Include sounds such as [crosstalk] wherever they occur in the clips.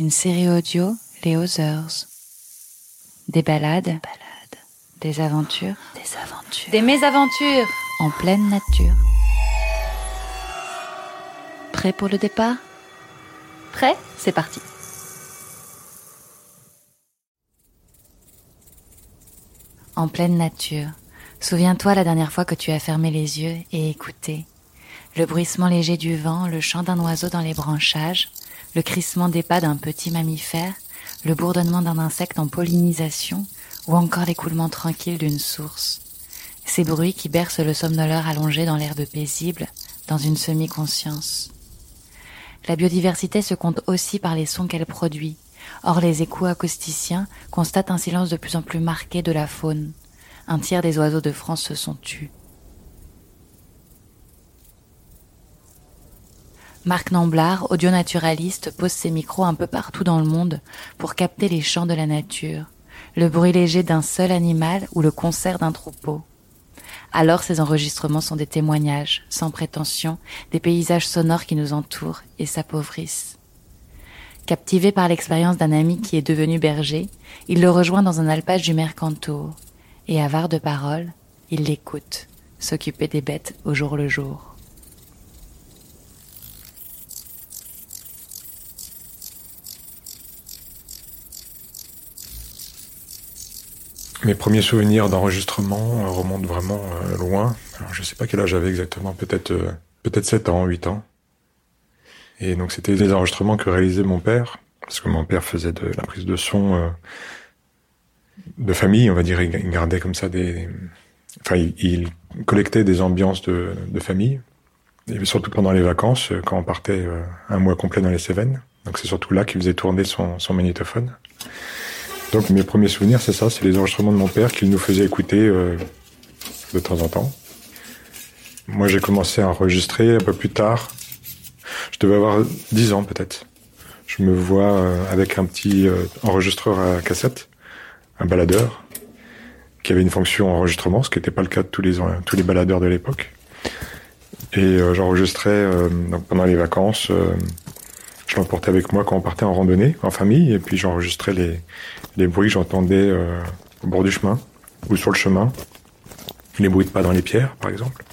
une série audio Les Others. Des balades, des aventures, Des aventures. des mésaventures en pleine nature. Prêt pour le départ? Prêt? C'est parti. En pleine nature, souviens-toi la dernière fois que tu as fermé les yeux et écouté. Le bruissement léger du vent, le chant d'un oiseau dans les branchages, le crissement des pas d'un petit mammifère, le bourdonnement d'un insecte en pollinisation, ou encore l'écoulement tranquille d'une source. Ces bruits qui bercent le somnoleur allongé dans l'herbe paisible, dans une semi-conscience. La biodiversité se compte aussi par les sons qu'elle produit. Or, les échos acousticiens constatent un silence de plus en plus marqué de la faune. Un tiers des oiseaux de France se sont tus. Marc Namblard, audionaturaliste, pose ses micros un peu partout dans le monde pour capter les chants de la nature, le bruit léger d'un seul animal ou le concert d'un troupeau. Alors ces enregistrements sont des témoignages, sans prétention, des paysages sonores qui nous entourent et s'appauvrissent. Captivé par l'expérience d'un ami qui est devenu berger, il le rejoint dans un alpage du Mercantour, et avare de paroles, il l'écoute, s'occuper des bêtes au jour le jour. Mes premiers souvenirs d'enregistrement euh, remontent vraiment euh, loin. Alors, je sais pas quel âge j'avais exactement, peut-être euh, peut-être 7 ans, 8 ans. Et donc c'était des enregistrements que réalisait mon père, parce que mon père faisait de la prise de son euh, de famille, on va dire. Il gardait comme ça des... Enfin, il, il collectait des ambiances de, de famille, et surtout pendant les vacances, quand on partait un mois complet dans les Cévennes. Donc c'est surtout là qu'il faisait tourner son, son magnétophone. Donc mes premiers souvenirs, c'est ça, c'est les enregistrements de mon père qu'il nous faisait écouter euh, de temps en temps. Moi, j'ai commencé à enregistrer un peu plus tard. Je devais avoir 10 ans peut-être. Je me vois euh, avec un petit euh, enregistreur à cassette, un baladeur, qui avait une fonction enregistrement, ce qui n'était pas le cas de tous les, tous les baladeurs de l'époque. Et euh, j'enregistrais euh, pendant les vacances. Je l'emportais avec moi quand on partait en randonnée, en famille, et puis j'enregistrais les, les bruits que j'entendais euh, au bord du chemin ou sur le chemin. Les bruits de pas dans les pierres, par exemple.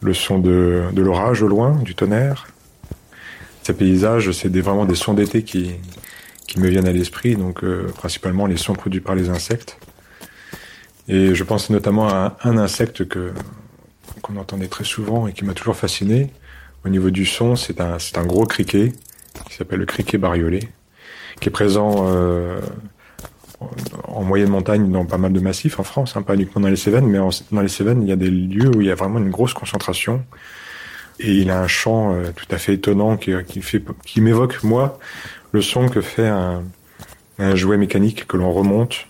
Le son de, de l'orage au loin, du tonnerre. Ces paysages, c'est des, vraiment des sons d'été qui, qui me viennent à l'esprit, donc euh, principalement les sons produits par les insectes. Et je pense notamment à un, un insecte que qu'on entendait très souvent et qui m'a toujours fasciné. Au niveau du son, c'est un, c'est un gros criquet qui s'appelle le criquet bariolé, qui est présent euh, en, en moyenne montagne dans pas mal de massifs en France, hein, pas uniquement dans les Cévennes, mais dans les Cévennes, il y a des lieux où il y a vraiment une grosse concentration. Et il a un chant euh, tout à fait étonnant qui, qui, fait, qui m'évoque, moi, le son que fait un, un jouet mécanique que l'on remonte.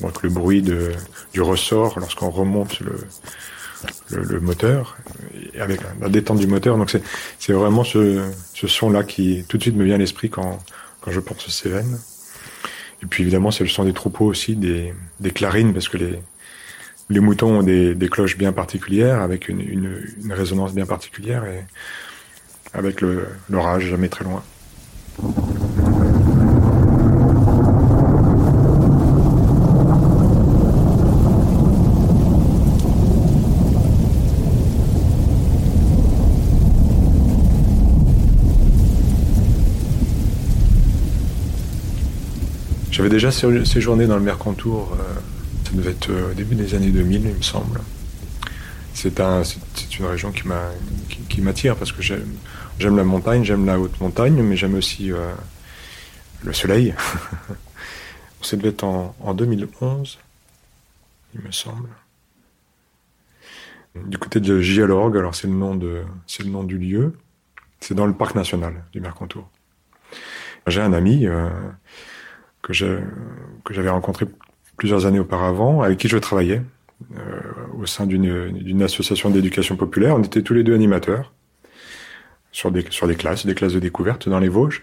Donc le bruit de, du ressort lorsqu'on remonte le, le, moteur, avec la détente du moteur. Donc c'est vraiment ce, ce son-là qui tout de suite me vient à l'esprit quand, quand je pense aux Cévennes. Et puis évidemment, c'est le son des troupeaux aussi, des, des clarines, parce que les, les moutons ont des, des cloches bien particulières, avec une, une, résonance bien particulière, et avec l'orage jamais très loin. Déjà sé- séjourné dans le Mercantour, euh, ça devait être euh, au début des années 2000, il me semble. C'est un, c'est c'est une région qui m'a, qui, qui m'attire parce que j'aime, la montagne, j'aime la haute montagne, mais j'aime aussi euh, le soleil. Ça devait être en, en 2011, il me semble. Du côté de Gialorgue, alors c'est le nom du lieu. C'est dans le parc national du Mercantour. J'ai un ami, que j'avais rencontré plusieurs années auparavant, avec qui je travaillais euh, au sein d'une association d'éducation populaire. On était tous les deux animateurs sur des, classes, des classes de découverte dans les Vosges.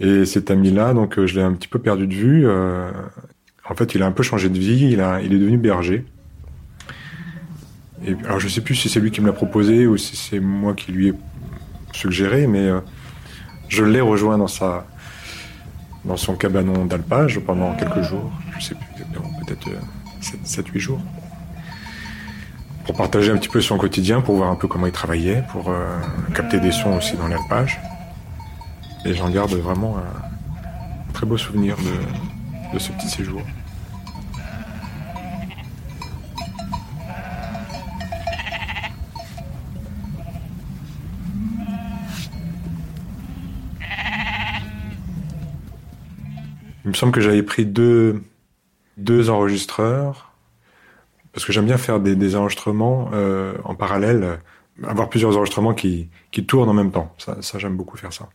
Et cet ami-là, donc je l'ai un petit peu perdu de vue. en fait, il a un peu changé de vie. Il, est devenu berger. Alors, je sais plus si c'est lui qui me l'a proposé ou si c'est moi qui lui ai suggéré, mais je l'ai rejoint dans sa dans son cabanon d'alpage pendant quelques jours, je sais plus, peut-être 7-8 euh, jours, pour partager un petit peu son quotidien, pour voir un peu comment il travaillait, pour euh, capter des sons aussi dans l'alpage. Et j'en garde vraiment un très beau souvenir de ce petit séjour. Il me semble que j'avais pris deux, deux enregistreurs, parce que j'aime bien faire des, enregistrements euh, en parallèle, avoir plusieurs enregistrements qui, qui tournent en même temps. Ça, j'aime beaucoup faire ça.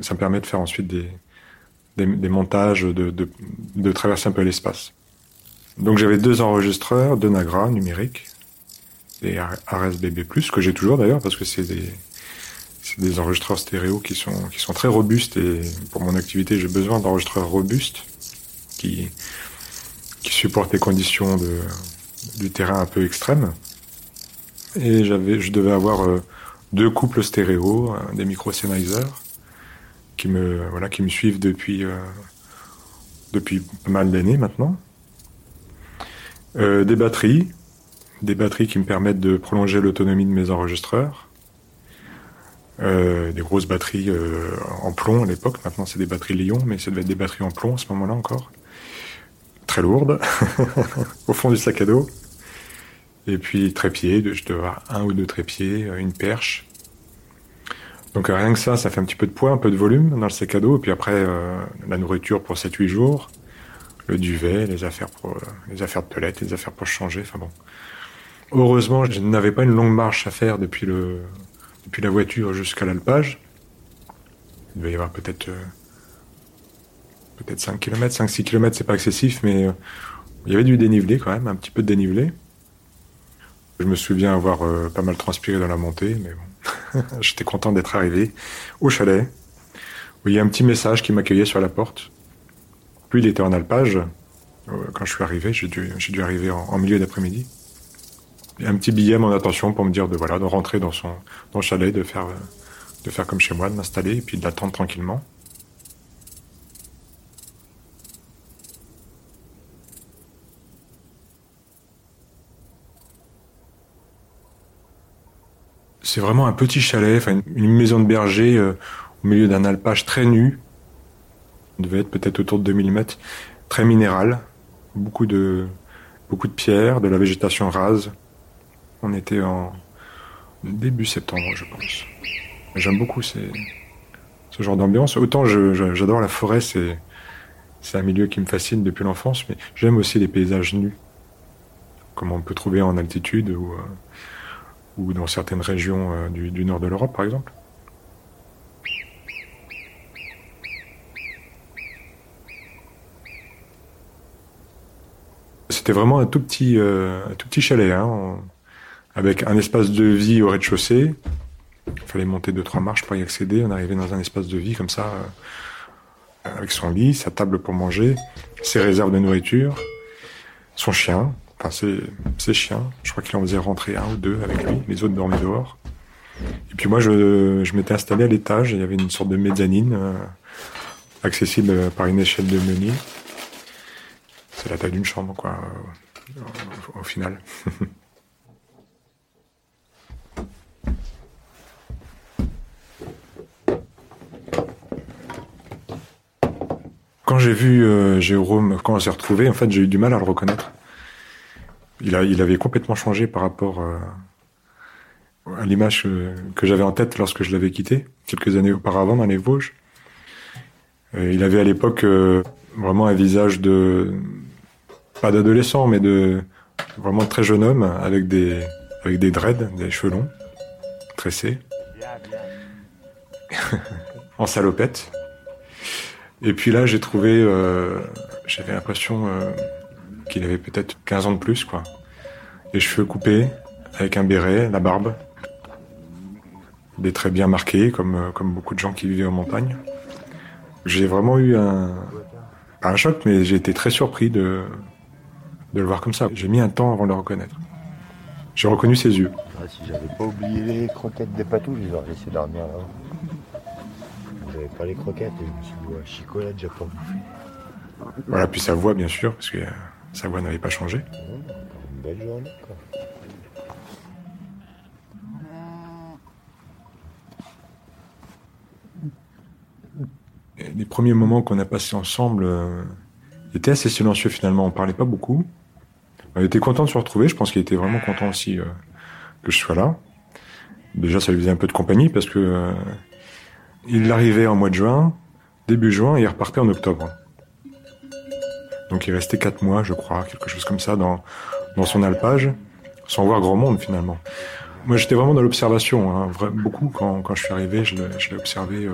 Ça me permet de faire ensuite des, des, des montages, de, de, de traverser un peu l'espace. Donc j'avais deux enregistreurs, deux Nagra numériques, et RSBB+, que j'ai toujours d'ailleurs, parce que c'est des, c'est des enregistreurs stéréo qui sont, qui sont très robustes et pour mon activité, j'ai besoin d'enregistreurs robustes qui, qui supportent les conditions de, du terrain un peu extrêmes. Et j'avais, je devais avoir euh, deux couples stéréo, des micro Sennheiser qui me, voilà, qui me suivent depuis, euh, depuis pas mal d'années maintenant. Euh, des batteries, des batteries qui me permettent de prolonger l'autonomie de mes enregistreurs euh, des grosses batteries euh, en plomb à l'époque. Maintenant, c'est des batteries Lyon, mais ça devait être des batteries en plomb à ce moment-là encore. Très lourdes, [laughs] au fond du sac à dos. Et puis trépied, je devais avoir un ou deux trépieds, euh, une perche. Donc rien que ça, ça fait un petit peu de poids, un peu de volume dans le sac à dos. Et puis après, la nourriture pour 7-8 jours, le duvet, les affaires pour les affaires de toilette, les affaires pour changer. Enfin bon. Heureusement, je n'avais pas une longue marche à faire depuis le depuis la voiture jusqu'à l'alpage. Il devait y avoir peut-être euh, peut-être 5 km, 5-6 km, c'est pas excessif, mais euh, il y avait du dénivelé quand même, un petit peu de dénivelé. Je me souviens avoir euh, pas mal transpiré dans la montée, mais bon, [laughs] j'étais content d'être arrivé au chalet, il y a un petit message qui m'accueillait sur la porte. Lui, il était en alpage. Quand je suis arrivé, j'ai dû, dû arriver en milieu d'après-midi un petit billet à mon attention pour me dire de voilà de rentrer dans son dans le chalet, de faire de faire comme chez moi, de m'installer et puis de l'attendre tranquillement. C'est vraiment un petit chalet, une, maison de berger euh, au milieu d'un alpage très nu. Il devait être peut-être autour de 2000 mètres, très minéral, beaucoup de beaucoup de pierres, de la végétation rase. On était en début septembre, je pense. J'aime beaucoup ce genre d'ambiance. Autant j'adore la forêt, c'est un milieu qui me fascine depuis l'enfance, mais j'aime aussi les paysages nus, comme on peut trouver en altitude ou, euh, dans certaines régions euh, du, nord de l'Europe, par exemple. C'était vraiment un tout petit, euh, chalet. Hein avec un espace de vie au rez-de-chaussée. Il fallait monter deux trois marches pour y accéder. On arrivait dans un espace de vie comme ça, euh, avec son lit, sa table pour manger, ses réserves de nourriture, son chien, enfin ses, ses chiens. Je crois qu'il en faisait rentrer un ou deux avec lui. Les autres dormaient dehors. Et puis moi, je, m'étais installé à l'étage. Il y avait une sorte de mezzanine euh, accessible par une échelle de meunier. C'est la taille d'une chambre, quoi, au final. [laughs] Quand j'ai vu euh, Jérôme, quand on s'est retrouvé, en fait, j'ai eu du mal à le reconnaître. Il, a, il avait complètement changé par rapport euh, à l'image que, j'avais en tête lorsque je l'avais quitté, quelques années auparavant dans les Vosges. Euh, il avait à l'époque vraiment un visage de, pas d'adolescent, mais de vraiment très jeune homme, avec des, avec des dreads, des cheveux longs, tressés, [laughs] en salopette. Et puis là, j'ai trouvé, euh, j'avais l'impression euh, qu'il avait peut-être 15 ans de plus, quoi. Les cheveux coupés, avec un béret, la barbe, des traits bien marqués, comme, euh, comme beaucoup de gens qui vivaient en montagne. J'ai vraiment eu un, choc, mais j'ai été très surpris de, de le voir comme ça. J'ai mis un temps avant de le reconnaître. J'ai reconnu ses yeux. Ah, si j'avais pas oublié les croquettes des patous, je les aurais laissé dormir là J'avais pas les croquettes et je me suis dit, ouais, chicolade, j'ai pas bouffé. Voilà, puis sa voix, bien sûr, parce que sa voix n'avait pas changé. Une belle journée, quoi. Les premiers moments qu'on a passés ensemble euh, étaient assez silencieux finalement. On parlait pas beaucoup. On était content de se retrouver. Je pense qu'il était vraiment content aussi euh, que je sois là. Déjà, ça lui faisait un peu de compagnie parce que euh, il arrivait en mois de juin, début juin, et il repartait en octobre. Donc il restait quatre mois, je crois, quelque chose comme ça, dans, dans son alpage, sans voir grand monde finalement. Moi, j'étais vraiment dans l'observation, hein, beaucoup quand, quand je suis arrivé, je l'ai observé euh,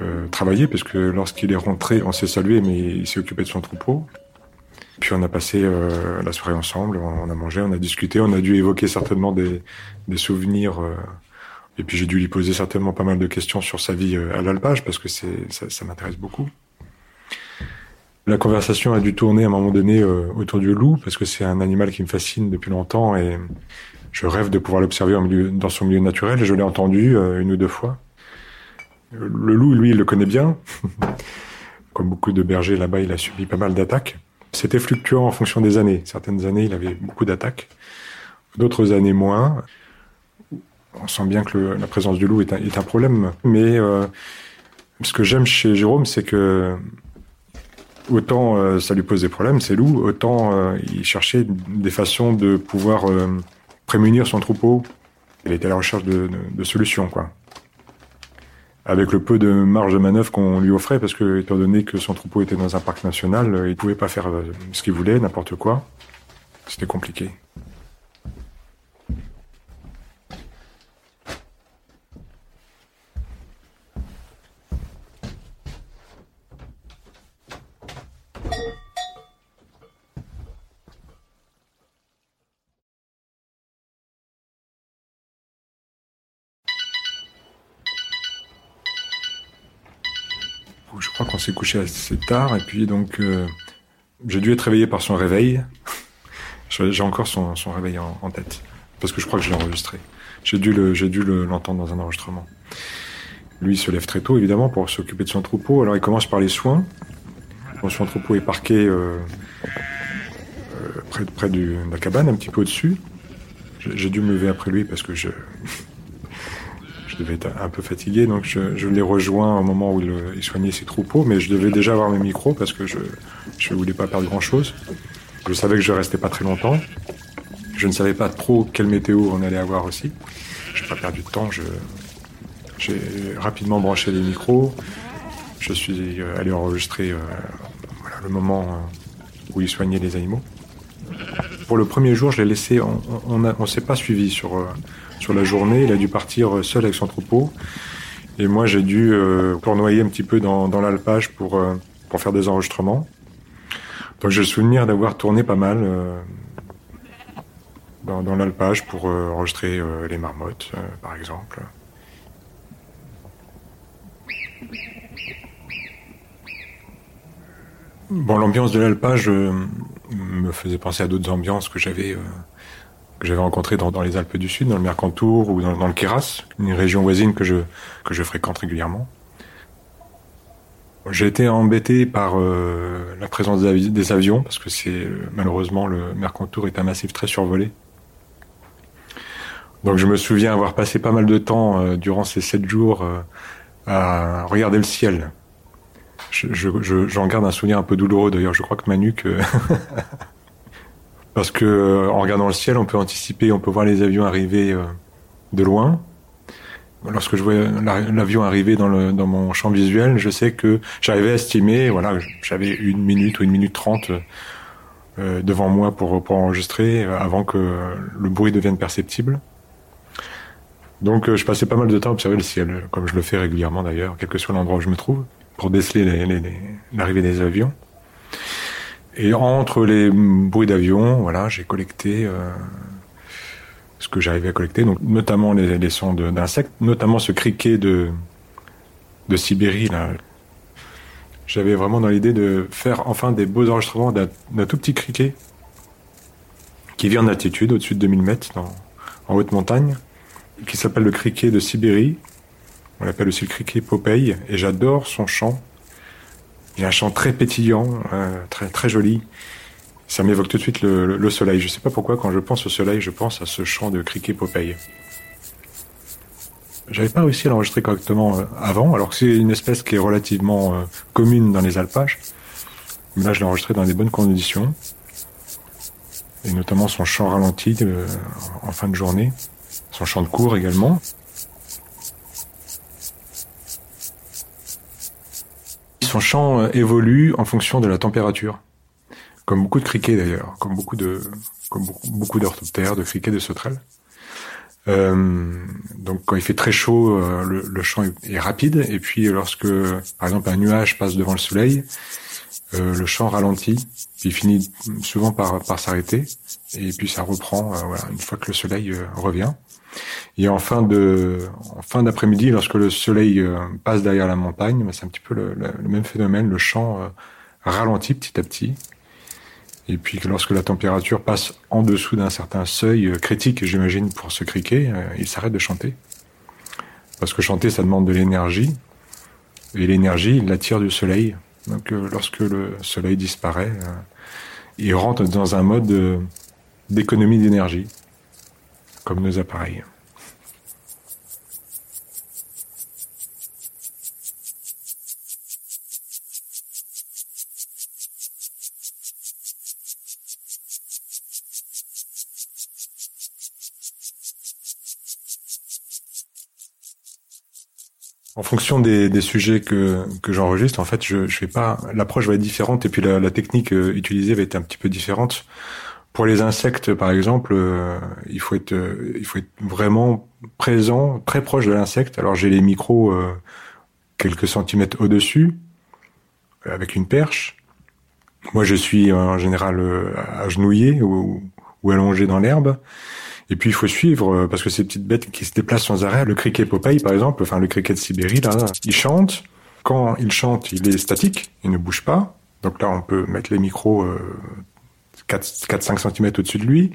euh, travailler, parce que lorsqu'il est rentré, on s'est salué, mais il s'est occupé de son troupeau. Puis on a passé euh, la soirée ensemble, on a mangé, on a discuté, on a dû évoquer certainement des, des souvenirs. Et puis j'ai dû lui poser certainement pas mal de questions sur sa vie euh, à l'alpage, parce que c'est ça, ça m'intéresse beaucoup. La conversation a dû tourner à un moment donné euh, autour du loup, parce que c'est un animal qui me fascine depuis longtemps et je rêve de pouvoir l'observer dans son milieu naturel. Je l'ai entendu euh, une ou deux fois. Le loup, lui, il le connaît bien. [laughs] Comme beaucoup de bergers là-bas, il a subi pas mal d'attaques. C'était fluctuant en fonction des années. Certaines années, il avait beaucoup d'attaques. D'autres années, moins. On sent bien que le- la présence du loup est un, est un problème. Mais euh, ce que j'aime chez Jérôme, c'est que autant euh, ça lui pose des problèmes, ces loups, autant euh, il cherchait des façons de pouvoir euh, prémunir son troupeau. Il était à la recherche de, de- de solutions, quoi avec le peu de marge de manœuvre qu'on lui offrait, parce que, étant donné que son troupeau était dans un parc national, il pouvait pas faire euh, ce qu'il voulait, n'importe quoi. C'était compliqué. Je crois qu'on couché assez tard, et puis donc euh, j'ai dû être réveillé par son réveil. [laughs] J'ai encore son, son réveil en, tête, parce que je crois que je l'ai enregistré. J'ai dû l'entendre dans un enregistrement. Lui se lève très tôt, évidemment, pour s'occuper de son troupeau. Alors il commence par les soins. Bon, son troupeau est parqué euh, euh, près, près de la cabane, un petit peu au-dessus. J'ai dû me lever après lui parce que je devais être un peu fatigué, donc je, je l'ai rejoint au moment où il, soignait ses troupeaux, mais je devais déjà avoir mes micros parce que je je voulais pas perdre grand-chose. Je savais que je restais pas très longtemps. Je ne savais pas trop quelle météo on allait avoir aussi. Je n'ai pas perdu de temps. Je, j'ai rapidement branché les micros. Je suis euh, allé enregistrer euh, le moment euh, où il soignait les animaux. Pour le premier jour, je l'ai laissé. On on s'est pas suivi sur sur la journée. Il a dû partir seul avec son troupeau. Et moi, j'ai dû euh, tournoyer un petit peu dans, l'alpage pour euh, pour faire des enregistrements. Donc j'ai le souvenir d'avoir tourné pas mal euh, dans, dans l'alpage pour euh, enregistrer les marmottes, par exemple. Bon, l'ambiance de l'alpage me faisait penser à d'autres ambiances que j'avais que j'avais rencontrées dans, dans les Alpes du Sud, dans le Mercantour ou dans, le Queyras, une région voisine que je que je fréquente régulièrement. J'ai été embêté par euh, la présence des, avi- des avions parce que c'est malheureusement le Mercantour est un massif très survolé. Donc je me souviens avoir passé pas mal de temps euh, durant ces sept jours euh, à regarder le ciel. Je- je- je- J'en garde un souvenir un peu douloureux d'ailleurs. Je crois que ma nuque, euh, [laughs] parce que euh, en regardant le ciel, on peut anticiper, on peut voir les avions arriver euh, de loin. Lorsque je vois la- l'avion arriver dans, le, dans mon champ visuel, je sais que j'arrivais à estimer, voilà, j'avais une minute ou une minute trente euh, devant moi pour, pour enregistrer avant que le bruit devienne perceptible. Donc je passais pas mal de temps à observer le ciel, comme je le fais régulièrement d'ailleurs, quel que soit l'endroit où je me trouve, pour déceler l'arrivée des avions. Et entre les bruits d'avions, voilà, j'ai collecté euh, ce que j'arrivais à collecter, donc notamment les, les sons d'insectes, notamment ce criquet de, de Sibérie. Là. J'avais vraiment dans l'idée de faire enfin des beaux enregistrements d'un tout petit criquet qui vit en altitude, au-dessus de 2000 mètres, en haute montagne, qui s'appelle le criquet de Sibérie. On l'appelle aussi le criquet Popeye, et j'adore son chant. Il a un chant très pétillant, euh, très, très joli. Ça m'évoque tout de suite le, soleil. Je ne sais pas pourquoi, quand je pense au soleil, je pense à ce chant de criquet Popeye. J'avais pas réussi à l'enregistrer correctement euh, avant, alors que c'est une espèce qui est relativement euh, commune dans les alpages. Mais là, je l'ai enregistré dans des bonnes conditions. Et notamment son chant ralenti en fin de journée. Son chant de cours également. Son chant euh, évolue en fonction de la température. Comme beaucoup de criquets d'ailleurs, comme beaucoup de, comme beaucoup d'orthoptères, de criquets, de sauterelles. Euh, donc quand il fait très chaud, euh, le, chant est, rapide. Et puis lorsque, par exemple, un nuage passe devant le soleil, le chant ralentit, puis il finit souvent par, s'arrêter. Et puis ça reprend une fois que le soleil revient. Et en fin d'après-midi, lorsque le soleil passe derrière la montagne, bah, c'est un petit peu le, même phénomène. Le chant ralentit petit à petit. Et puis lorsque la température passe en dessous d'un certain seuil euh, critique, j'imagine, pour ce criquet, euh, il s'arrête de chanter. Parce que chanter, ça demande de l'énergie. Et l'énergie, il l'attire du soleil. Donc euh, lorsque le soleil disparaît, il rentre dans un mode d'économie d'énergie, comme nos appareils. En fonction des, sujets que, j'enregistre, en fait, je, je pas l'approche va être différente et puis la, la, technique euh, utilisée va être un petit peu différente. Pour les insectes, par exemple, euh, il faut être euh, il faut être vraiment présent, très proche de l'insecte. Alors j'ai les micros quelques centimètres au-dessus avec une perche. Moi, je suis en général agenouillé ou, ou allongé dans l'herbe. Et puis il faut suivre euh, parce que ces petites bêtes qui se déplacent sans arrêt, le criquet Popeye par exemple, enfin le criquet de Sibérie là, il chante. Quand il chante, il est statique, il ne bouge pas. Donc là, on peut mettre les micros euh, 4-5 cm au-dessus de lui.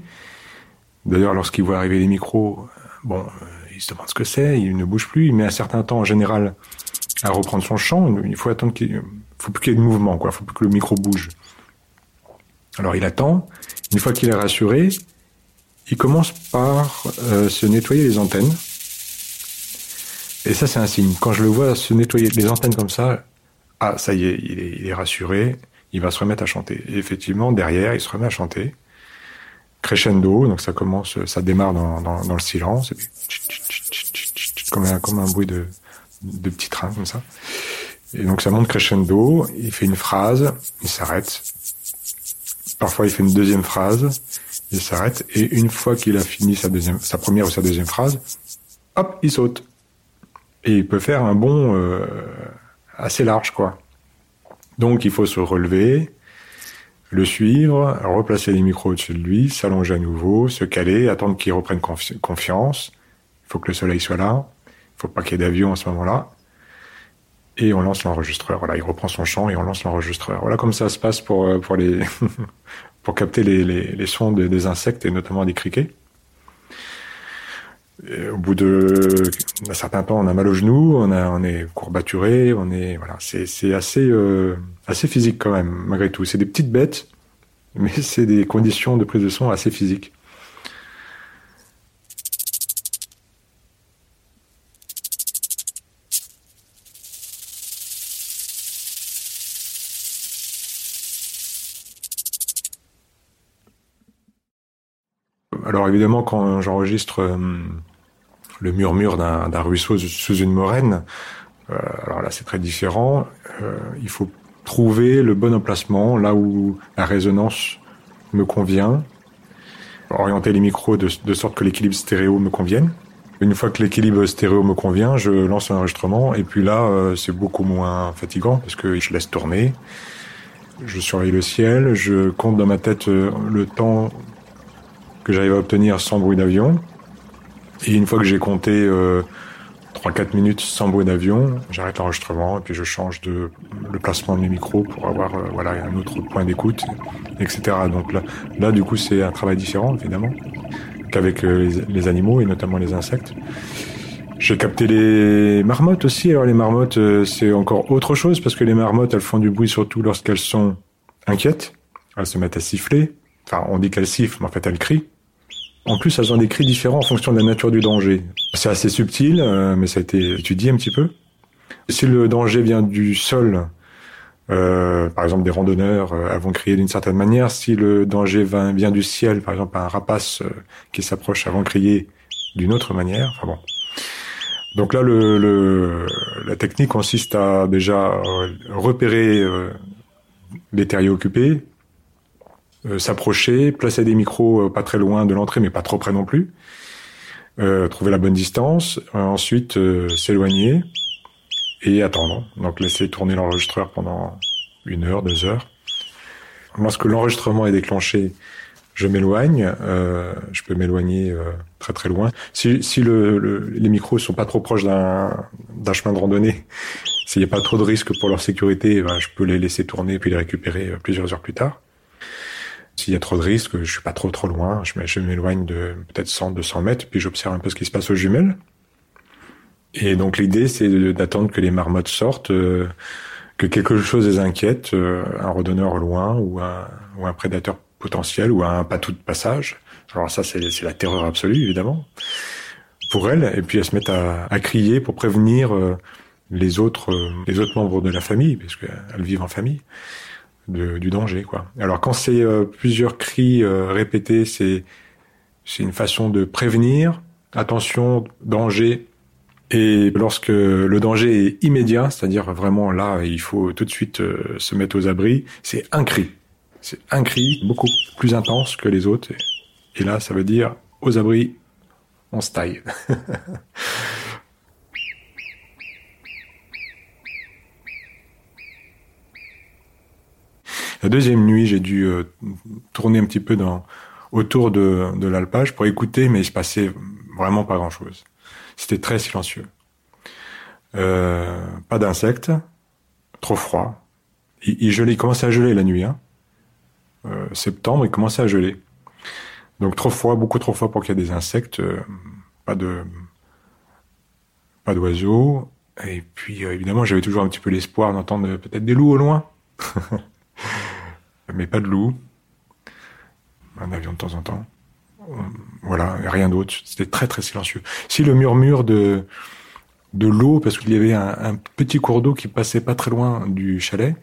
D'ailleurs, lorsqu'il voit arriver les micros, bon, il se demande ce que c'est, il ne bouge plus, il met un certain temps en général à reprendre son chant. Il faut attendre qu'il faut plus qu'il y ait de mouvement, quoi. Il faut plus que le micro bouge. Alors il attend. Une fois qu'il est rassuré, il commence par euh, se nettoyer les antennes. Et ça, c'est un signe. Quand je le vois se nettoyer les antennes comme ça, ah, ça y est, il est, rassuré, il va se remettre à chanter. Et effectivement, derrière, il se remet à chanter. Crescendo, donc ça commence, ça démarre dans, dans, le silence, comme un, comme un bruit de, de petit train, comme ça. Et donc ça monte crescendo, il fait une phrase, il s'arrête. Parfois, il fait une deuxième phrase, il s'arrête et une fois qu'il a fini sa deuxième, sa première ou sa deuxième phrase, hop, il saute. Et il peut faire un bond euh, assez large, quoi. Donc il faut se relever, le suivre, replacer les micros au-dessus de lui, s'allonger à nouveau, se caler, attendre qu'il reprenne confiance. Il faut que le soleil soit là. Il faut pas qu'il y ait d'avion à ce moment-là. Et on lance l'enregistreur. Voilà, il reprend son chant et on lance l'enregistreur. Voilà comme ça se passe pour euh, pour les [laughs] pour capter les, les, les sons des insectes et notamment des criquets. Au bout de un certain temps, on a mal au genou, on, on est courbaturé, on est voilà, c'est, c'est assez euh, assez physique quand même malgré tout. C'est des petites bêtes, [laughs] mais c'est des conditions de prise de son assez physiques. Alors évidemment, quand j'enregistre euh, le murmure d'un ruisseau sous une moraine, euh, alors là c'est très différent. Euh, il faut trouver le bon emplacement, là où la résonance me convient, orienter les micros de, sorte que l'équilibre stéréo me convienne. Une fois que l'équilibre stéréo me convient, je lance un enregistrement et puis là, c'est beaucoup moins fatigant parce que je laisse tourner. Je surveille le ciel, je compte dans ma tête le temps que j'arrive à obtenir sans bruit d'avion. Et une fois que j'ai compté euh, 3-4 minutes sans bruit d'avion, j'arrête l'enregistrement et puis je change de le placement de mes micros pour avoir euh, voilà un autre point d'écoute, etc. Donc là, là du coup c'est un travail différent évidemment qu'avec euh, les, les, animaux et notamment les insectes. J'ai capté les marmottes aussi. Alors les marmottes euh, c'est encore autre chose parce que les marmottes elles font du bruit surtout lorsqu'elles sont inquiètes. Elles se mettent à siffler. Enfin on dit qu'elles sifflent mais en fait elles crient. En plus, elles ont des cris différents en fonction de la nature du danger. C'est assez subtil, euh, mais ça a été étudié un petit peu. Si le danger vient du sol, euh, par exemple des randonneurs, euh, vont crier d'une certaine manière. Si le danger vient, du ciel, par exemple un rapace euh, qui s'approche, vont crier d'une autre manière. Enfin bon. Donc là, la technique consiste à déjà repérer les terriers occupés, s'approcher, placer des micros euh, pas très loin de l'entrée, mais pas trop près non plus, euh, trouver la bonne distance, ensuite s'éloigner et attendre. Donc laisser tourner l'enregistreur pendant une heure, deux heures. Lorsque l'enregistrement est déclenché, je m'éloigne. Euh, je peux m'éloigner euh, très très loin. Si, si le, le, les micros sont pas trop proches d'un chemin de randonnée, [laughs] s'il n'y a pas trop de risques pour leur sécurité, ben, je peux les laisser tourner puis les récupérer plusieurs heures plus tard. S'il y a trop de risques, je suis pas trop trop loin, je m'éloigne de peut-être 100, 200 mètres, puis j'observe un peu ce qui se passe aux jumelles. Et donc l'idée, c'est d'attendre que les marmottes sortent, euh, que quelque chose les inquiète, euh, un redonneur loin ou un, ou un prédateur potentiel ou un patou de passage. Alors ça, c'est la terreur absolue, évidemment, pour elles. Et puis elles se mettent à, crier pour prévenir euh, les autres, les autres membres de la famille, parce qu'elles vivent en famille du danger. Quoi. Alors quand c'est euh, plusieurs cris euh, répétés, c'est c'est une façon de prévenir. Attention, danger. Et lorsque le danger est immédiat, c'est-à-dire vraiment là, il faut tout de suite euh, se mettre aux abris, c'est un cri. C'est un cri beaucoup plus intense que les autres. Et là, ça veut dire aux abris, on se taille. [laughs] La deuxième nuit, j'ai dû euh, tourner un petit peu autour de, l'alpage pour écouter, mais il se passait vraiment pas grand-chose. C'était très silencieux. Euh, pas d'insectes, trop froid. Il, gelait, il commençait à geler la nuit. Hein. Euh, septembre, il commençait à geler. Donc trop froid, beaucoup trop froid pour qu'il y ait des insectes. Pas pas d'oiseaux. Et puis évidemment, j'avais toujours un petit peu l'espoir d'entendre peut-être des loups au loin. [laughs] mais pas de loup. Un avion de temps en temps. Voilà, rien d'autre. C'était très très silencieux. Si le murmure de de l'eau, parce qu'il y avait un, petit cours d'eau qui passait pas très loin du chalet,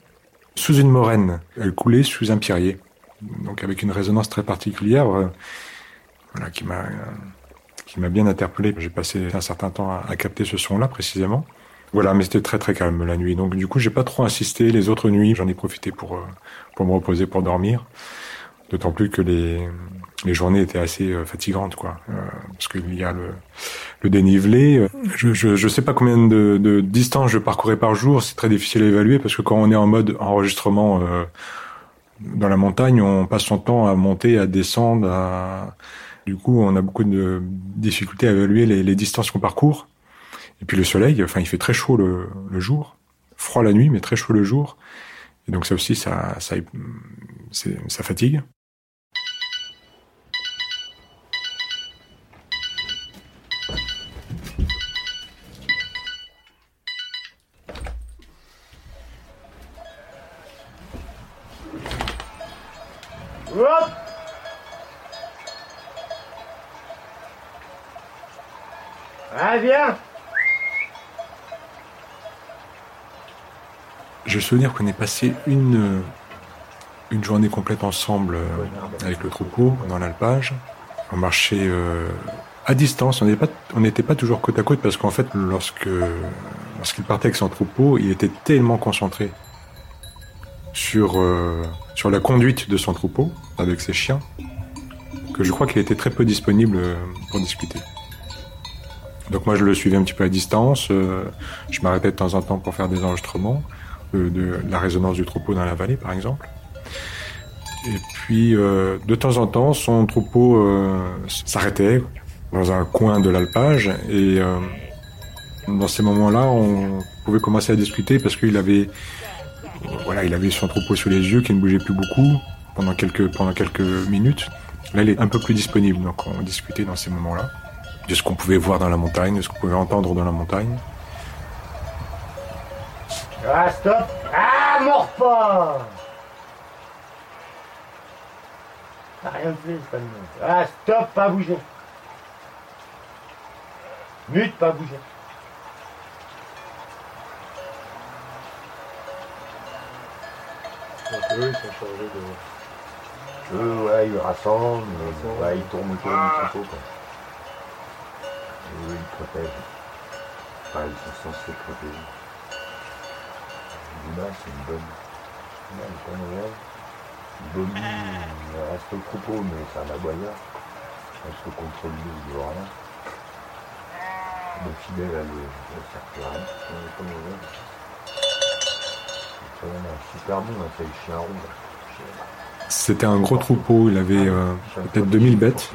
sous une moraine. Elle coulait sous un pierrier. Donc avec une résonance très particulière, euh, voilà, qui m'a euh, qui m'a bien interpellé. J'ai passé un certain temps à capter ce son-là précisément. Voilà, mais c'était très très calme la nuit. Donc du coup, j'ai pas trop insisté. Les autres nuits, j'en ai profité pour euh, pour me reposer, pour dormir. D'autant plus que les les journées étaient assez euh, fatigantes, quoi, euh, parce qu'il y a le le dénivelé. Je, je je sais pas combien de, de distance je parcourais par jour. C'est très difficile à évaluer parce que quand on est en mode enregistrement euh, dans la montagne, on passe son temps à monter, à descendre. À... Du coup, on a beaucoup de difficultés à évaluer les, les distances qu'on parcourt. Et puis le soleil, enfin, il fait très chaud le, jour, froid la nuit, mais très chaud le jour. Et donc ça aussi, ça, ça, fatigue. Ah, viens J'ai le souvenir qu'on est passé une, une journée complète ensemble euh, avec le troupeau dans l'alpage. On marchait euh, à distance, on n'était pas, toujours côte à côte parce qu'en fait, lorsque lorsqu'il partait avec son troupeau, il était tellement concentré sur euh, sur la conduite de son troupeau avec ses chiens que je crois qu'il était très peu disponible pour discuter. Donc moi je le suivais un petit peu à distance, je m'arrêtais de temps en temps pour faire des enregistrements de la résonance du troupeau dans la vallée par exemple. Et puis euh, de temps en temps son troupeau euh, s'arrêtait dans un coin de l'alpage et euh, dans ces moments-là on pouvait commencer à discuter parce qu'il avait voilà il avait son troupeau sous les yeux qui ne bougeait plus beaucoup pendant quelques pendant quelques minutes. Là il est un peu plus disponible donc on discutait dans ces moments-là de ce qu'on pouvait voir dans la montagne, de ce qu'on pouvait entendre dans la montagne. Ah, stop Ah, mors pas T'as rien fait, c'est pas. Ah, stop, pas bouger. Mute, pas bouger. Donc eux, ils sont chargés de. Eux, ouais, ils rassemblent, mais ouais, ils tournent autour du troupeau, quoi. Et eux, ils protègent. Enfin, ils sont censés protéger. L'image, c'est une bonne. Est pas mauvaise. Bobby, il reste au troupeau, mais c'est un aboyeur. Reste au contrôle lui, il voit rien. Le fidèle, elle ne sert à rien. Elle est pas mauvaise. C'est quand même un super bon, hein, c'est le chien rouge. C'était un gros troupeau, il avait euh, peut-être 2000 bêtes,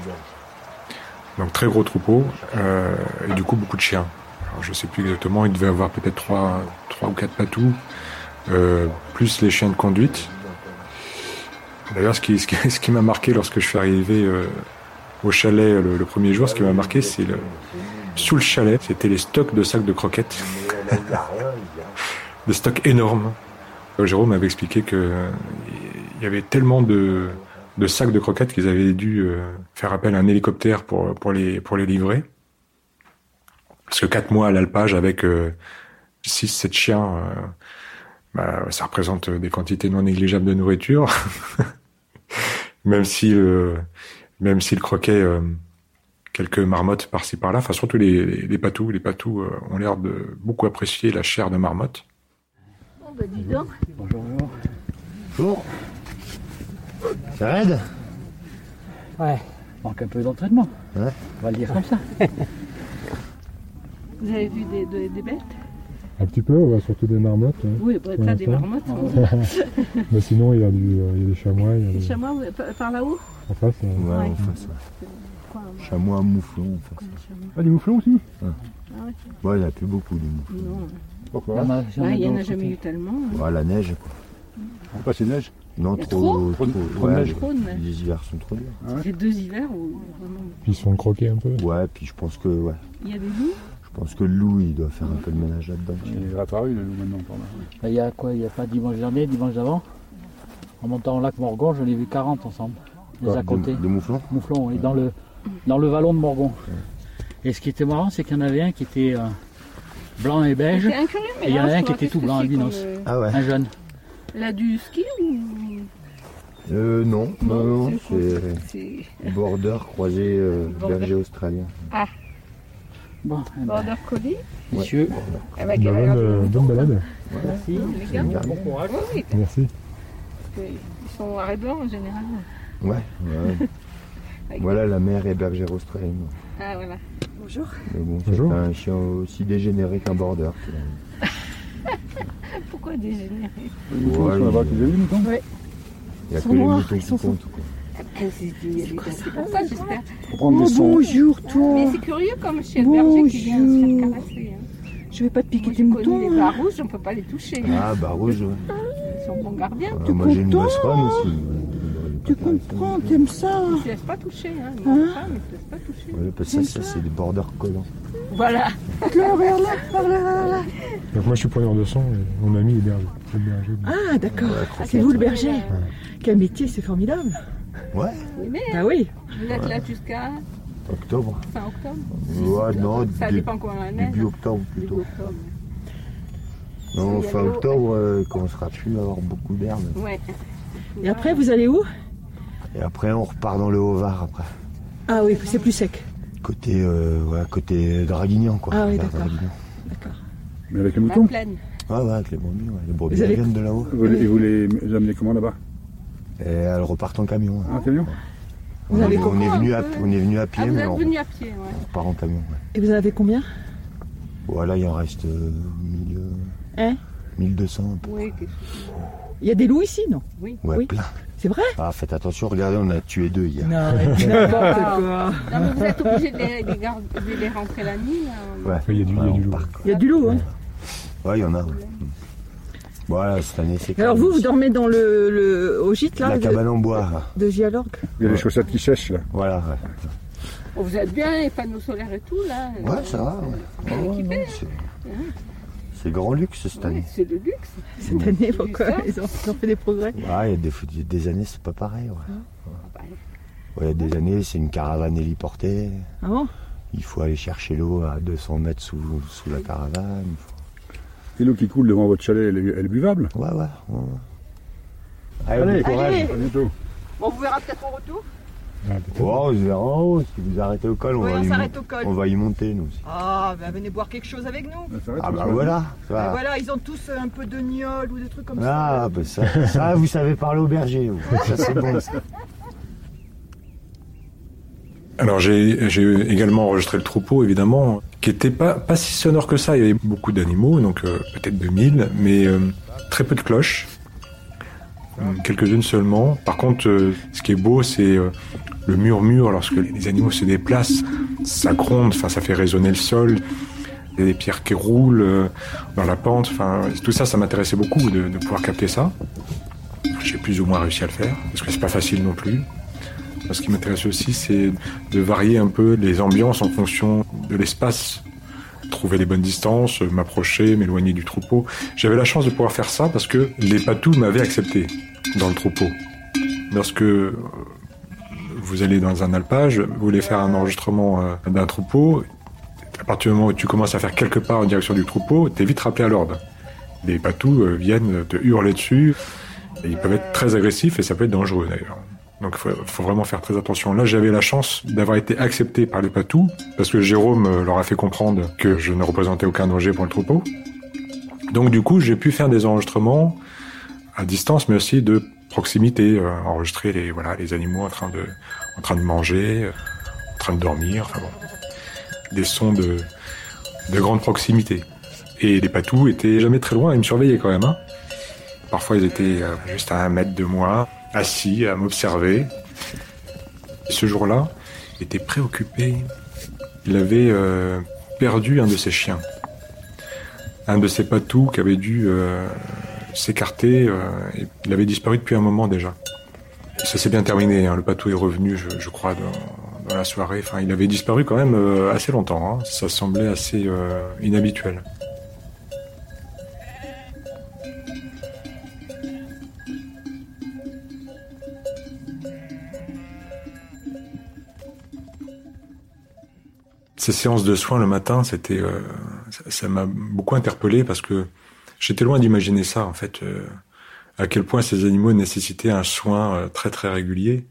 donc très gros troupeau, euh, et du coup beaucoup de chiens. Alors, je sais plus exactement, il devait avoir peut-être 3, trois ou 4 patous, euh, plus les chiens de conduite. D'ailleurs, ce qui, ce qui, [laughs] ce qui m'a marqué lorsque je suis arrivé euh, au chalet le, le premier jour, ce qui m'a marqué, c'est le, sous le chalet, c'était les stocks de sacs de croquettes, [laughs] des stocks énormes. Euh, Jérôme m'avait expliqué que euh, il y avait tellement de, de sacs de croquettes qu'ils avaient dû euh, faire appel à un hélicoptère pour, pour, les, pour les livrer. Parce que quatre mois à l'alpage avec 6-7 chiens, euh, bah, ça représente des quantités non négligeables de nourriture. [laughs] même si le, même s'il croquait euh, quelques marmottes par-ci par-là, enfin surtout les, les, les patous. Les patous euh, ont l'air de beaucoup apprécier la chair de marmotte. Oh bah dis donc, Bonjour, bonjour. Bonjour. Ça aide Ouais, manque un peu d'entraînement. Ouais. On va le dire comme ça. vous avez vu des, des- des bêtes? Un petit peu, ouais, surtout des marmottes. ouais. Oui, bah, ça, des marmottes. sont- [laughs] Mais sinon, il y a, du, euh, il y a des chamois, il y a Des des... chamois par, là-haut en face. euh, Ouais, on ça. Quoi, Chamois, mouflon, on fait quoi, des chamois Ah, des mouflons aussi Ah ouais ça. Ouais, il n'y en a plus beaucoup de mouflons. Non, Pourquoi On a- on a Ouais, il n'y en a jamais eu tellement. hein. Ouais, la neige, quoi. Pourquoi c'est neige Non, Il y a trop, trop trop, Trop de- trop de ouais, neige. les- Trop de neige. Les hivers sont trop durs. Ça fait deux hivers où vraiment. Puis ils se font croquer un peu. Ouais, puis je pense que, ouais, Il y a des loups je pense que le loup, il doit faire un peu de ménage là-dedans. Il est apparu le loup maintenant par là. Il y a quoi Il n'y a pas dimanche dernier, dimanche d'avant? En montant au lac Morgon, je l'ai vu 40 ensemble. Les à côté. De, de mouflons Mouflon, et dans le, dans le vallon de Morgon. Et ce qui était marrant, c'est qu'il y en avait un qui était euh, blanc et beige, C'est incurieux, mais Et il y en a là, un qui était tout blanc, albinos. euh, Ah ouais un jeune. Là, du ski ou? Euh, non, non, non, c'est C'est border croisé euh, berger australien. Bon, eh ben, border collie messieurs, avec Bah, bonne, euh, bonne balade. merci. Les gars. Bon courage. Oui, oui, Merci. parce qu'ils sont noir et blanc en général. Ouais, ouais. Avec- voilà, la mère est bergère australienne. Ah, voilà. Bonjour. Mais bon, c'est Bonjour. un chien aussi dégénéré qu'un border. [laughs] Pourquoi dégénérer Les moutons, Ouais, il- tu les as vus, les moutons Il n'y a sont que les noirs, moutons ils qui sont- comptent. Quoi. C'est quoi ça C'est pour ça, j'espère. Oh, des sons. bonjour toi Mais c'est curieux comme chez le berger qui vient se faire caresser. hein. Je vais pas te piquer Moi, tes connu les moutons. bas rouges, on peut pas les toucher. hein. Ah, bah rouge, ouais. Ils sont bons gardiens. Ah, moi j'ai une content bosseronne aussi. Tu comprends, t'aimes ça Ils se laissent pas toucher. Hein. Ils mangent pas, mais ils se laissent pas toucher. Ouais, parce que ça, ça c'est des border collants. Voilà. Là, vers là, par là, là, là. Donc moi, je suis preneur de sang et mon ami est berger. Ah, d'accord. Ouais, C'est vous le Ouais. berger. Quel métier, c'est formidable. Ouais, Oui, mais Ah oui. vous êtes là jusqu'à octobre. fin octobre. Ouais, non, Ça dé- dépend quand la neige. début octobre Début plutôt. octobre. Non, Il fin octobre, euh, quand on sera plus à avoir beaucoup d'herbe. Ouais. Et après, vous allez où? Et après, on repart dans le Haut-Var après. Ah oui, c'est plus sec. Côté, euh, ouais, côté Draguignan, quoi. Ah oui, d'accord. Mais avec les La moutons? plaine. Ouais, ouais, avec les brebis, ouais. Les brebis elles viennent de là-haut. Et vous les amenez comment là-bas? Et elles repartent en camion. Hein. camion? Vous on, avez est, on est combien venu à, un peu on est venu à pied, Ah, mais on, venu à pied, ouais. on part en camion. ouais. Et vous en avez combien? Voilà, il en reste euh, 1000, euh, Hein? 1200 un peu. Oui, quelque chose. Il y a des loups ici, non? Oui. Ouais, Oui. plein. C'est vrai? Ah, faites attention, regardez, on a tué deux hier. Non, n'importe quoi. [laughs] Non, mais vous êtes obligé de les, de les gar- de les rentrer la nuit, là. Ouais, Il y a du, loup. Il y a du loup, hein Ouais, il y en a. Voilà, cette année, c'est Alors vous, vous dormez dans le, le au gîte là La de, cabane en bois. là. de Gialorgue Il y a les chaussettes qui sèchent là. Voilà, ouais. Oh, vous êtes bien, les panneaux solaires et tout, là. Ouais, ça va. Ouais. C'est- grand luxe cette Oui, année. c'est le luxe. cette année Pourquoi ça. ils ont, ils ont fait des progrès Ouais, il y a des, il y a des années, c'est pas pareil. Ouais. bah, Ouais, il y a des années, c'est une caravane héliportée. Ah bon? Il faut aller chercher l'eau à 200 mètres sous, sous la caravane. Et l'eau qui coule devant votre chalet, elle est, elle est buvable Ouais, ouais. ouais, ouais. Allez, bon courage. allez. à bientôt. Bon, vous verra peut-être au retour Ah. Oh, on se verra en haut. Si vous arrêtez au col, on, Oui, va, on y s'arrête mon- au col. on va y monter, nous aussi. Ah, ben venez boire quelque chose avec nous. Ah, ça va, Ah bah voilà. ça va. Et voilà, ils ont tous euh, un peu de gnôle ou des trucs comme Ah, ça. bah ça, ça, vous savez parler au berger. vous. [laughs] Ça, c'est bon. ça. Alors j'ai j'ai également enregistré le troupeau, évidemment, qui était pas, pas si sonore que ça. Il y avait beaucoup d'animaux, donc euh, peut-être 2000, mais euh, très peu de cloches. Quelques-unes seulement. Par contre, euh, ce qui est beau, c'est le murmure lorsque les animaux se déplacent. Ça gronde, enfin, ça fait résonner le sol. Il y a des pierres qui roulent dans la pente. Enfin, tout ça, ça m'intéressait beaucoup de, de pouvoir capter ça. J'ai plus ou moins réussi à le faire, parce que c'est pas facile non plus. Ce qui m'intéresse aussi, c'est de varier un peu les ambiances en fonction de l'espace. Trouver les bonnes distances, m'approcher, m'éloigner du troupeau. J'avais la chance de pouvoir faire ça parce que les patous m'avaient accepté dans le troupeau. Lorsque euh, vous allez dans un alpage, vous voulez faire un enregistrement euh, d'un troupeau, à partir du moment où tu commences à faire quelques pas en direction du troupeau, t'es vite rappelé à l'ordre. Les patous euh, viennent te hurler dessus, et ils peuvent être très agressifs et ça peut être dangereux d'ailleurs. Donc il faut, faut vraiment faire très attention. Là, j'avais la chance d'avoir été accepté par les patous, parce que Jérôme euh, leur a fait comprendre que je ne représentais aucun danger pour le troupeau. Donc du coup, j'ai pu faire des enregistrements à distance, mais aussi de proximité, euh, enregistrer les voilà les animaux en train de en train de manger, euh, en train de dormir, enfin bon, des sons de de grande proximité. Et les patous étaient jamais très loin, ils me surveillaient quand même. Hein. Parfois, ils étaient euh, juste à un mètre de moi, assis à m'observer. Ce jour-là, il était préoccupé. Il avait euh, perdu un de ses chiens. Un de ses patous qui avait dû euh, s'écarter. euh, il avait disparu depuis un moment déjà. Ça s'est bien terminé. hein. Le patou est revenu, je, crois, dans, la soirée. Il avait disparu quand même assez longtemps. hein. Ça semblait assez inhabituel. Ces séances de soins le matin, c'était, euh, ça- m'a beaucoup interpellé parce que j'étais loin d'imaginer ça en fait, euh, à quel point ces animaux nécessitaient un soin euh, très très régulier,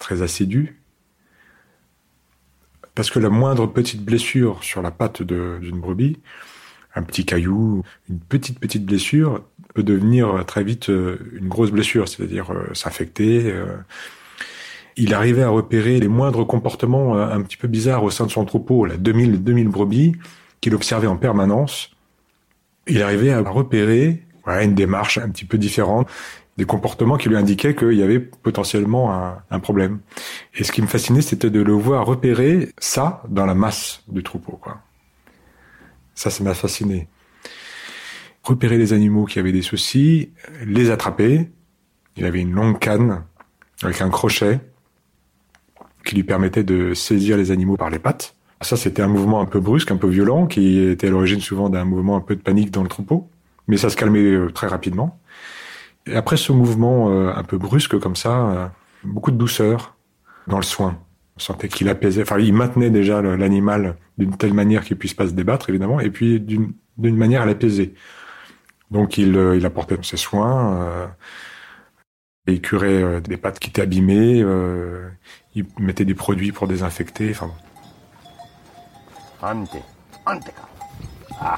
très assidu, parce que la moindre petite blessure sur la patte d'une brebis, un petit caillou, une petite petite blessure peut devenir très vite une grosse blessure, c'est-à-dire s'infecter. Il arrivait à repérer les moindres comportements euh, un petit peu bizarres au sein de son troupeau, là, 2000, 2000 brebis, qu'il observait en permanence. Il arrivait à repérer ouais, une démarche un petit peu différente, des comportements qui lui indiquaient qu'il y avait potentiellement un, un problème. Et ce qui me fascinait, c'était de le voir repérer ça dans la masse du troupeau. Quoi. Ça, ça m'a fasciné. Repérer les animaux qui avaient des soucis, les attraper. Il avait une longue canne avec un crochet qui lui permettait de saisir les animaux par les pattes. Ça, c'était un mouvement un peu brusque, un peu violent, qui était à l'origine souvent d'un mouvement un peu de panique dans le troupeau. Mais ça se calmait euh, très rapidement. Et après ce mouvement euh, un peu brusque comme ça, euh, beaucoup de douceur dans le soin. On sentait qu'il apaisait, enfin, il maintenait déjà l'animal d'une telle manière qu'il puisse pas se débattre, évidemment, et puis d'une manière à l'apaiser. Donc il, il apportait ses soins, et il curait des pattes qui étaient abîmées, il mettait des produits pour désinfecter, enfin bon. Ante. Ante. Ah.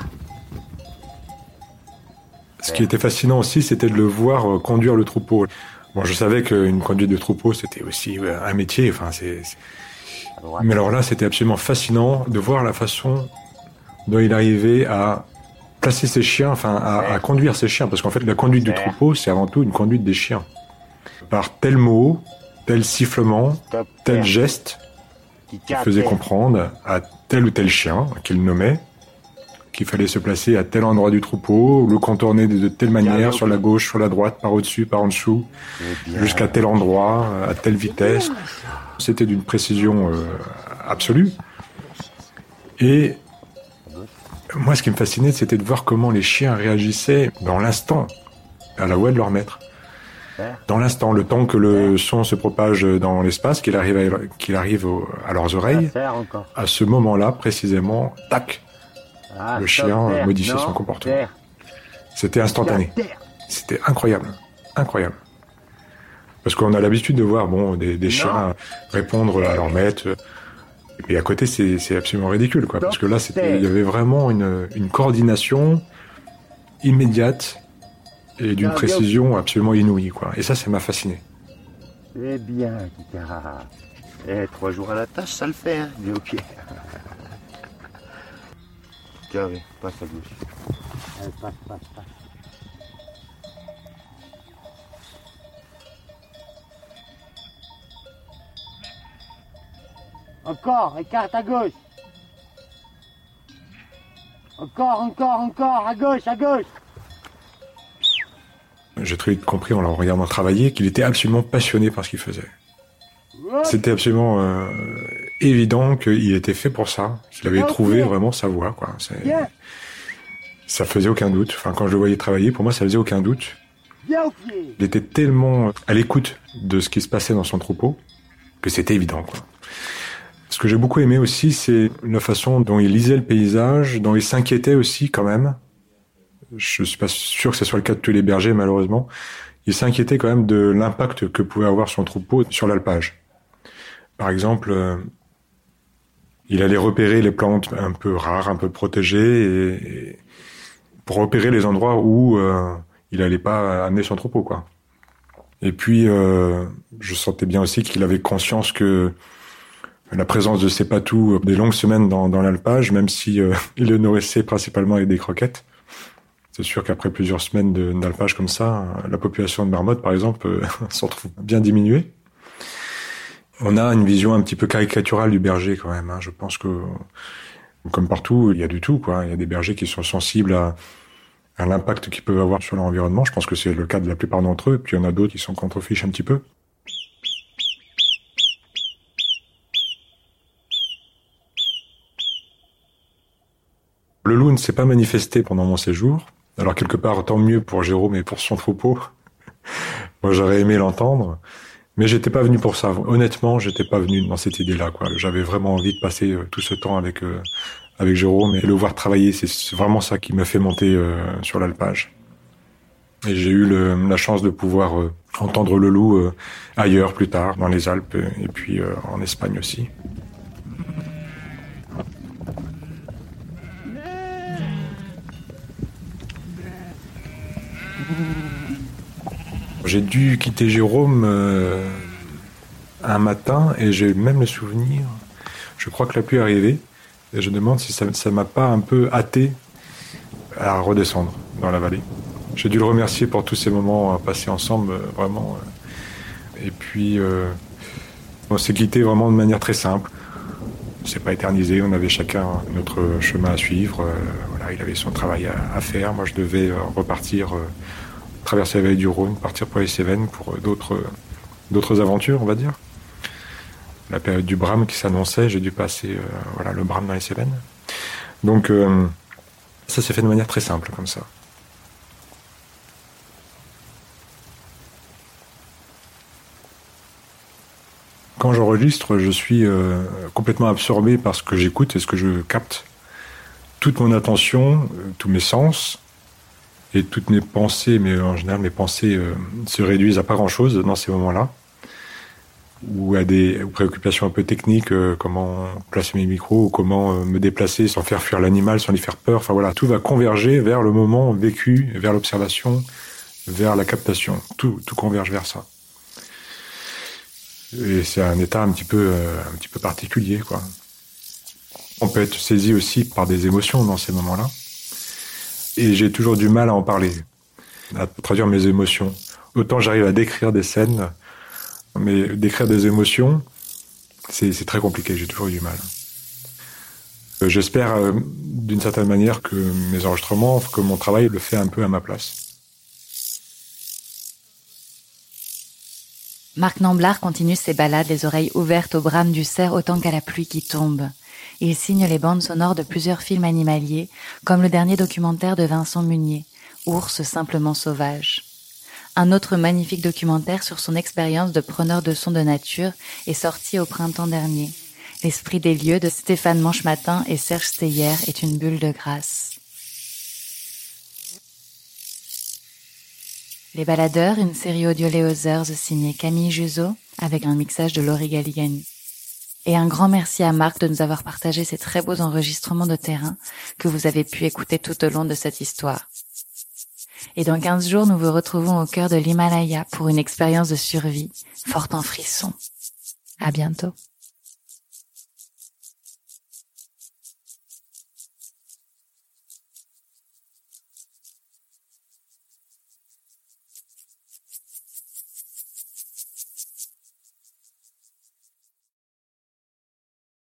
Ce qui était fascinant aussi, c'était de le voir euh, conduire le troupeau. Bon, je savais qu'une conduite de troupeau, c'était aussi euh, un métier. Enfin, c'est. c'est- Mais alors là, c'était absolument fascinant de voir la façon dont il arrivait à placer ses chiens, enfin, à, à conduire ses chiens, parce qu'en fait, la conduite du troupeau, c'est avant tout une conduite des chiens. Par tel mot, tel sifflement, tel geste, qui faisait comprendre à tel ou tel chien qu'il nommait qu'il fallait se placer à tel endroit du troupeau, le contourner de, telle manière, sur la gauche, sur la droite, par au-dessus, par en dessous, jusqu'à tel endroit, à telle vitesse. C'était d'une précision euh, absolue. Et moi, ce qui me fascinait, c'était de voir comment les chiens réagissaient dans l'instant à la voix de leur maître. Dans l'instant, le temps que le son se propage dans l'espace, qu'il arrive, à, qu'il arrive au- à leurs oreilles, à ce moment-là, précisément, tac, Ah, le chien euh, modifiait son comportement. C'était instantané. C'était incroyable, incroyable. Parce qu'on a l'habitude de voir bon des, des chiens répondre à leur maître. Et puis à côté, c'est c'est absolument ridicule, quoi. Parce que là, c'était, il y avait vraiment une, une coordination immédiate et d'une précision absolument inouïe, quoi. Et ça, ça m'a fasciné. C'est bien, Kika. Eh, trois jours à la tâche, ça le fait, hein. Mais [laughs] ok. Tiens, oui, passe à gauche. Allez, passe, passe, passe. Encore, écarte à gauche. Encore, encore, encore, à gauche, à gauche. J'ai très vite compris en le regardant travailler qu'il était absolument passionné par ce qu'il faisait. C'était absolument euh, évident qu'il était fait pour ça. qu'il avait trouvé vraiment sa voie, quoi. Ça faisait aucun doute. Enfin, quand je le voyais travailler, pour moi, ça faisait aucun doute. Il était tellement à l'écoute de ce qui se passait dans son troupeau que c'était évident, quoi. Ce que j'ai beaucoup aimé aussi, c'est la façon dont il lisait le paysage, dont il s'inquiétait aussi quand même. Je suis pas sûr que ce soit le cas de tous les bergers, malheureusement. Il s'inquiétait quand même de l'impact que pouvait avoir son troupeau sur l'alpage. Par exemple, euh, il allait repérer les plantes un peu rares, un peu protégées, et, pour repérer les endroits où euh, il allait pas amener son troupeau, quoi. Et puis, euh, je sentais bien aussi qu'il avait conscience que la présence de ces patous des longues semaines dans, l'alpage, même si [laughs] il le nourrissait principalement avec des croquettes. C'est sûr qu'après plusieurs semaines de- d'alpage comme ça, la population de marmottes, par exemple, euh, [laughs] s'en trouve bien diminuée. On a une vision un petit peu caricaturale du berger quand même. hein. Je pense que, comme partout, il y a du tout. Il y a des bergers qui sont sensibles à, l'impact qu'ils peuvent avoir sur l'environnement. Je pense que c'est le cas de la plupart d'entre eux. Puis il y en a d'autres qui s'en contrefichent un petit peu. Le loup ne s'est pas manifesté pendant mon séjour. Alors quelque part, tant mieux pour Jérôme et pour son troupeau. [laughs] Moi, j'aurais aimé l'entendre, mais j'étais pas venu pour ça. Honnêtement, j'étais pas venu dans cette idée-là. J'avais vraiment envie de passer euh, tout ce temps avec euh, avec Jérôme et le voir travailler. C'est- vraiment ça qui m'a fait monter euh, sur l'alpage. Et j'ai eu le- la chance de pouvoir euh, entendre le loup euh, ailleurs plus tard, dans les Alpes et puis en Espagne aussi. J'ai dû quitter Jérôme euh, un matin et j'ai même le souvenir, je crois que la pluie est arrivée et je demande si ça ça m'a pas un peu hâté à redescendre dans la vallée. J'ai dû le remercier pour tous ces moments passés ensemble, euh, vraiment. euh. Et puis, on s'est quitté vraiment de manière très simple. C'est pas éternisé, on avait chacun notre chemin à suivre. euh, voilà, il avait son travail à, faire. Moi, je devais euh, repartir, euh, traverser la vallée du Rhône, partir pour les Cévennes pour d'autres, aventures, on va dire. La période du Brame qui s'annonçait, j'ai dû passer voilà, le Brame dans les Cévennes. Donc, ça s'est fait de manière très simple, comme ça. Quand j'enregistre, je suis euh, complètement absorbé par ce que j'écoute et ce que je capte. Toute mon attention, euh, tous mes sens et toutes mes pensées, mais en général mes pensées euh, se réduisent à pas grand-chose dans ces moments-là, ou à des préoccupations un peu techniques, euh, comment placer mes micros, ou comment euh, me déplacer sans faire fuir l'animal, sans lui faire peur. Enfin voilà, tout va converger vers le moment vécu, vers l'observation, vers la captation. Tout, tout converge vers ça. Et c'est un état un petit peu, euh, un petit peu particulier, quoi. On peut être saisi aussi par des émotions dans ces moments-là. Et j'ai toujours du mal à en parler, à traduire mes émotions. Autant j'arrive à décrire des scènes, mais décrire des émotions, c'est très compliqué, j'ai toujours eu du mal. Euh, j'espère euh, d'une certaine manière que mes enregistrements, que mon travail le fait un peu à ma place. Marc Namblard continue ses balades, les oreilles ouvertes au brame du cerf autant qu'à la pluie qui tombe. Il signe les bandes sonores de plusieurs films animaliers, comme le dernier documentaire de Vincent Munier, Ours simplement sauvage. Un autre magnifique documentaire sur son expérience de preneur de son de nature est sorti au printemps dernier. L'esprit des lieux de Stéphane Manchematin et Serge Steyer est une bulle de grâce. Les Baladeurs, une série audio Léozers signée Camille Juzo avec un mixage de Laurie Galigani. Et un grand merci à Marc de nous avoir partagé ces très beaux enregistrements de terrain que vous avez pu écouter tout au long de cette histoire. Et dans 15 jours, nous vous retrouvons au cœur de l'Himalaya pour une expérience de survie forte en frissons. À bientôt.